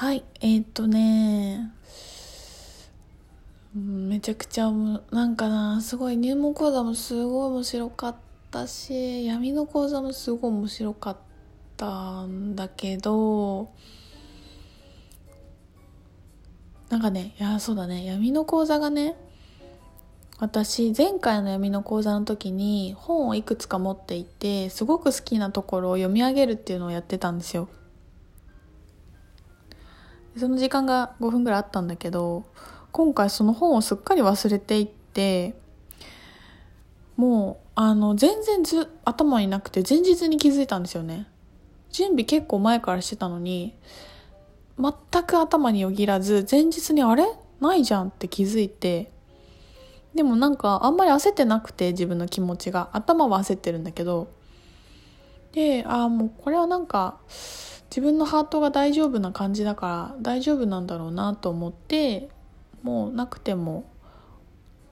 はいえー、っとねめちゃくちゃなんかなすごい入門講座もすごい面白かったし闇の講座もすごい面白かったんだけどなんかねいやそうだね闇の講座がね私前回の闇の講座の時に本をいくつか持っていてすごく好きなところを読み上げるっていうのをやってたんですよ。その時間が5分ぐらいあったんだけど今回その本をすっかり忘れていってもうあの全然ず頭になくて前日に気づいたんですよね。準備結構前からしてたのに全く頭によぎらず前日にあれ？ないじゃんって気づいてでもなんかあんまり焦ってなくて自分の気持ちが。頭は焦ってるんだけど。でああもうこれはなんか自分のハートが大丈夫な感じだから大丈夫なんだろうなと思ってもうなくても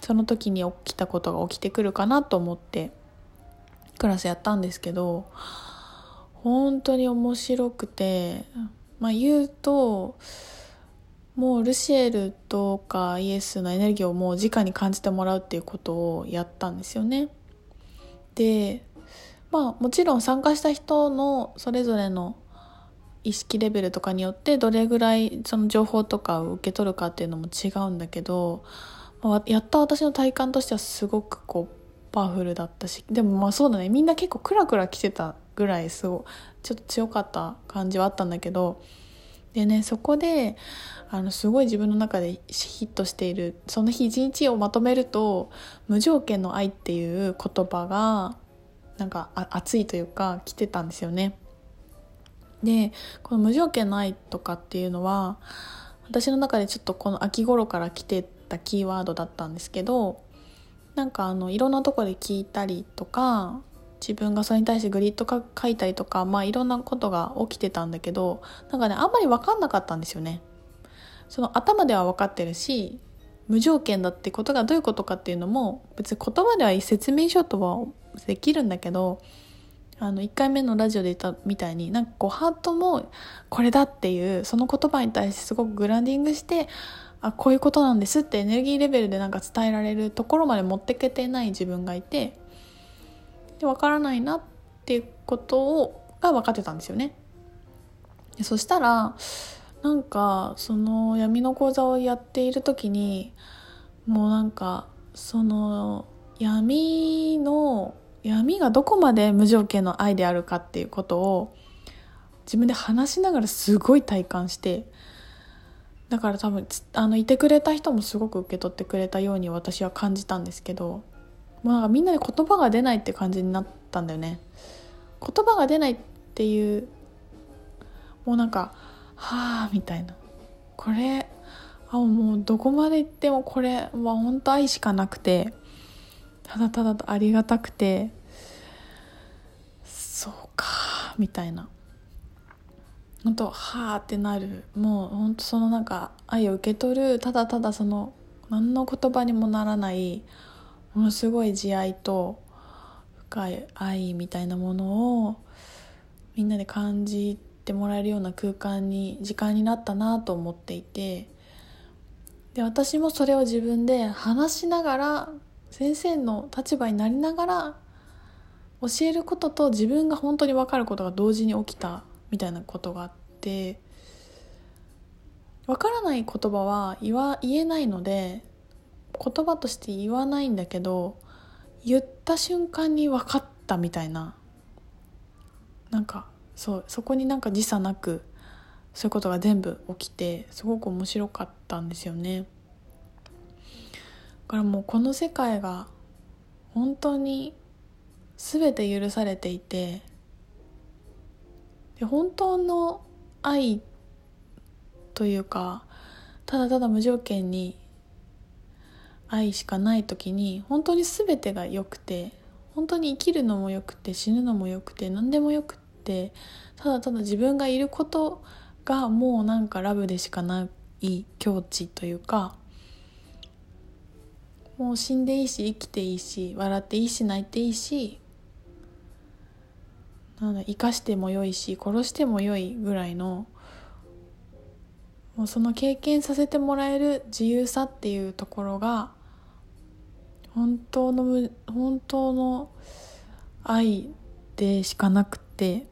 その時に起きたことが起きてくるかなと思ってクラスやったんですけど本当に面白くてまあ言うともうルシエルとかイエスのエネルギーをもう直に感じてもらうっていうことをやったんですよね。でまあもちろん参加した人のそれぞれの意識レベルとかによってどれぐらいその情報とかを受け取るかっていうのも違うんだけど、まあ、やった私の体感としてはすごくこうパワフルだったしでもまあそうだねみんな結構クラクラ来てたぐらいすごちょっと強かった感じはあったんだけどでねそこであのすごい自分の中でヒットしているその日一日をまとめると「無条件の愛」っていう言葉がなんか熱いというか来てたんですよね。でこの無条件の愛とかっていうのは私の中でちょっとこの秋頃から来てたキーワードだったんですけどなんかあのいろんなとこで聞いたりとか自分がそれに対してグリッド書いたりとかまあいろんなことが起きてたんだけどなんかねあんまり分かんなかったんですよね。その頭では分かってるし無条件だってことがどういうことかっていうのも別に言葉では説明書とはできるんだけどあの1回目のラジオで言ったみたいになんかこうハートもこれだっていうその言葉に対してすごくグランディングしてあこういうことなんですってエネルギーレベルでなんか伝えられるところまで持ってけてない自分がいてで分からないなっていうことをが分かってたんですよね。そしたらなんかその闇の講座をやっている時にもうなんかその闇の闇がどこまで無条件の愛であるかっていうことを自分で話しながらすごい体感してだから多分あのいてくれた人もすごく受け取ってくれたように私は感じたんですけどもうなんかみんなで言葉が出ないって感じになったんだよね。言葉が出ないっていうもうなんかはあみたいな。これあもうどこまで行ってもこれは本当愛しかなくてただただありがたくてそうかみたいな。本当はあってなる。もう本当そのなんか愛を受け取る。ただただその何の言葉にもならないものすごい慈愛と深い愛みたいなものをみんなで感じてもらえるような空間に時間になったなと思っていて。で私もそれを自分で話しながら先生の立場になりながら教えることと自分が本当に分かることが同時に起きたみたいなことがあって分からない言葉は言わ言えないので言葉として言わないんだけど言った瞬間に分かったみたいななんかそうそこになんか時差なくそういうことが全部起きてすごく面白かったんですよね。からもうこの世界が本当に全て許されていてで本当の愛というかただただ無条件に愛しかない時に本当に全てが良くて本当に生きるのも良くて死ぬのも良くて何でもよくてただただ自分がいることがもうなんかラブでしかない境地というかもう死んでいいし生きていいし笑っていいし泣いていいしなんだ生かしてもよいし殺してもよいぐらいのもうその経験させてもらえる自由さっていうところが本当の本当の愛でしかなくて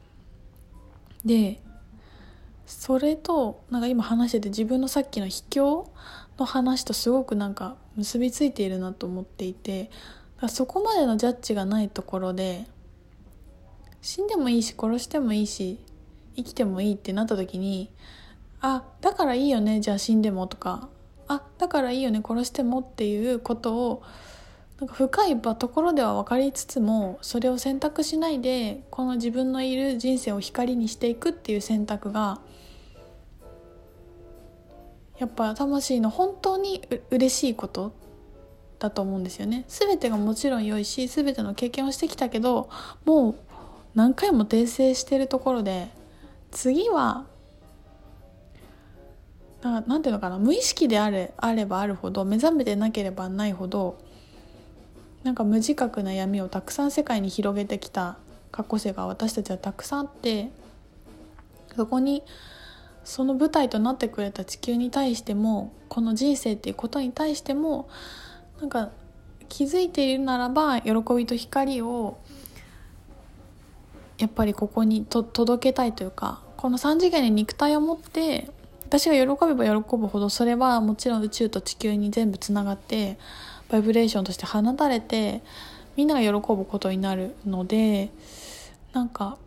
でそれとなんか今話してて自分のさっきの秘境の話とすごくなんか結びついているなと思っていてそこまでのジャッジがないところで死んでもいいし殺してもいいし生きてもいいってなった時にあだからいいよねじゃあ死んでもとかあだからいいよね殺してもっていうことをなんか深いところでは分かりつつもそれを選択しないでこの自分のいる人生を光にしていくっていう選択がやっぱ魂の本当にう嬉しいことだと思うんですよね。全てがもちろん良いし全ての経験をしてきたけどもう何回も訂正してるところで次はななんていうのかな無意識であれあればあるほど目覚めてなければないほどなんか無自覚な闇をたくさん世界に広げてきた過去世が私たちはたくさんあってそこにその舞台となってくれた地球に対してもこの人生っていうことに対してもなんか気づいているならば喜びと光をやっぱりここにと届けたいというかこの3次元に肉体を持って私が喜べば喜ぶほどそれはもちろん宇宙と地球に全部つながってバイブレーションとして放たれてみんなが喜ぶことになるのでなんか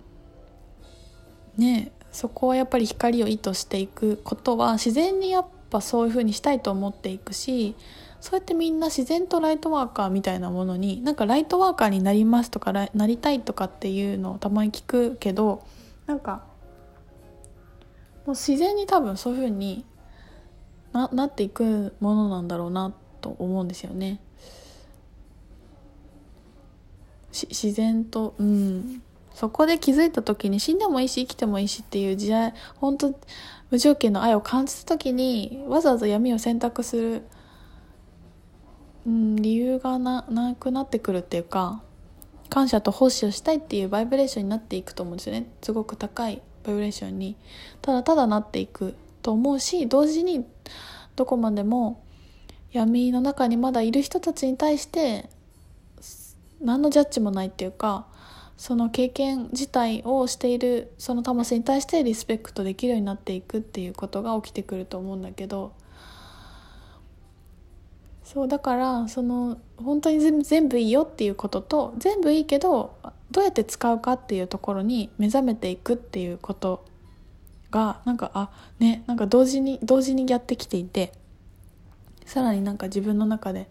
ねえそこはやっぱり光を意図していくことは自然にやっぱそういう風にしたいと思っていくしそうやってみんな自然とライトワーカーみたいなものになんかライトワーカーになりますとかなりたいとかっていうのをたまに聞くけどなんかもう自然に多分そういう風にななっていくものなんだろうなと思うんですよね。自然とうんそこで気づいた時に死んでもいいし生きてもいいしっていう時代本当無条件の愛を感じた時にわざわざ闇を選択する、うん、理由がななくなってくるっていうか感謝と奉仕をしたいっていうバイブレーションになっていくと思うんですよね。すごく高いバイブレーションに。ただただなっていくと思うし同時にどこまでも闇の中にまだいる人たちに対して何のジャッジもないっていうかその経験自体をしているその魂に対してリスペクトできるようになっていくっていうことが起きてくると思うんだけどそうだからその本当に全部全部いいよっていうことと全部いいけどどうやって使うかっていうところに目覚めていくっていうことがなんかあねなんか同時に同時にやってきていてさらになんか自分の中で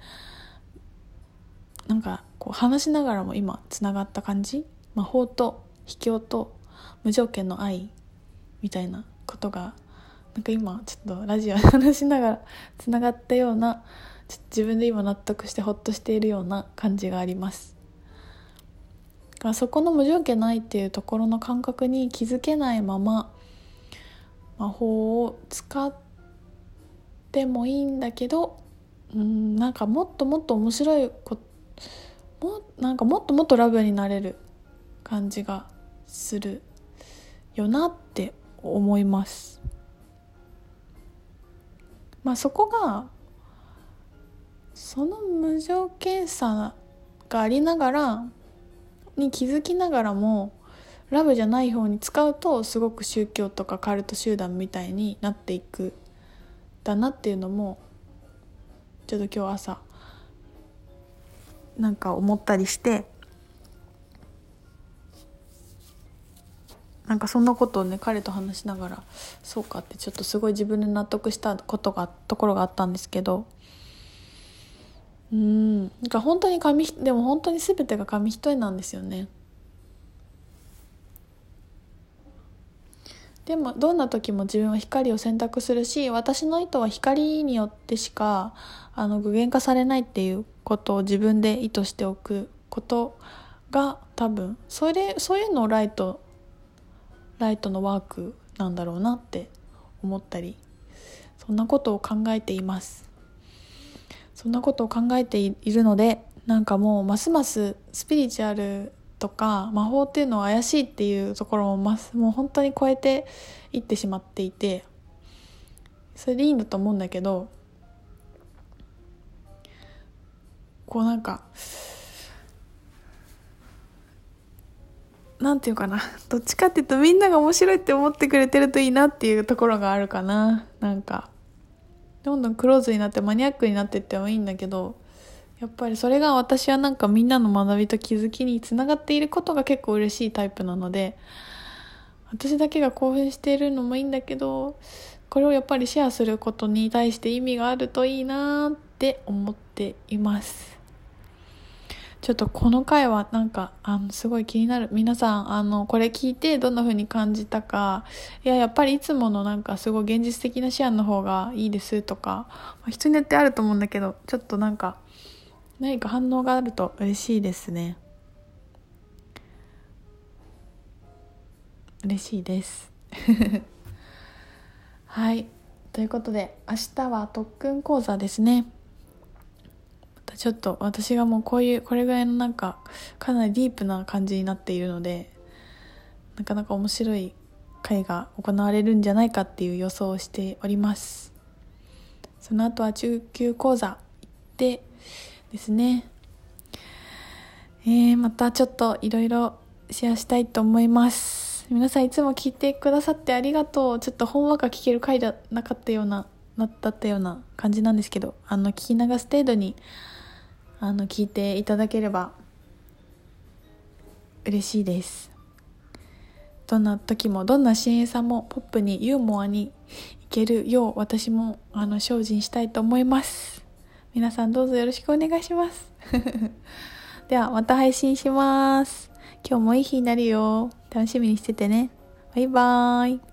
なんかこう話しながらも今つながった感じ魔法と秘境と無条件の愛みたいなことがなんか今ちょっとラジオで話しながらつながったようなちょっと自分で今納得してほっとしているような感じがあります。がそこの無条件ないっていうところの感覚に気づけないまま魔法を使ってもいいんだけどうんなんかもっともっと面白いこもなんかもっともっとラブになれる。感じがするよなって思います。まあそこがその無条件さがありながらに気づきながらもラブじゃない方に使うとすごく宗教とかカルト集団みたいになっていくだなっていうのもちょっと今日朝なんか思ったりしてなんかそんなことをね彼と話しながらそうかってちょっとすごい自分で納得したことがところがあったんですけどうんなんか本当に紙でも本当に全てが紙一重なんですよね。でもどんな時も自分は光を選択するし私の意図は光によってしかあの具現化されないっていうことを自分で意図しておくことが多分それそういうのをライトライトのワークなんだろうなって思ったりそんなことを考えています。そんなことを考えているのでなんかもうますますスピリチュアルとか魔法っていうのは怪しいっていうところもますもう本当に超えていってしまっていてそれでいいんだと思うんだけどこうなんかなんていうかな。どっちかっていうとみんなが面白いって思ってくれてるといいなっていうところがあるかな。なんか。どんどんクローズになってマニアックになってってもいいんだけどやっぱりそれが私はなんかみんなの学びと気づきにつながっていることが結構嬉しいタイプなので私だけが興奮しているのもいいんだけどこれをやっぱりシェアすることに対して意味があるといいなって思っています。ちょっとこの回はなんかあのすごい気になる。皆さんあのこれ聞いてどんな風に感じたか。いややっぱりいつものなんかすごい現実的なシェアの方がいいですとか、まあ、人によってあると思うんだけどちょっとなんか何か反応があると嬉しいですね。嬉しいです。はい。ということで明日は特訓講座ですね。ちょっと私がもうこういうこれぐらいのなんかかなりディープな感じになっているのでなかなか面白い会が行われるんじゃないかっていう予想をしております。その後は中級講座行ってですね。えー、またちょっといろいろシェアしたいと思います。皆さんいつも聞いてくださってありがとう。ちょっとほんわか聞ける回じゃなかったようななだったような感じなんですけどあの聞き流す程度にあの聞いていただければ嬉しいです。どんな時もどんな支援さんもポップにユーモアにいけるよう私もあの精進したいと思います。皆さんどうぞよろしくお願いします。ではまた配信します。今日もいい日になるよ。楽しみにしててね。バイバーイ。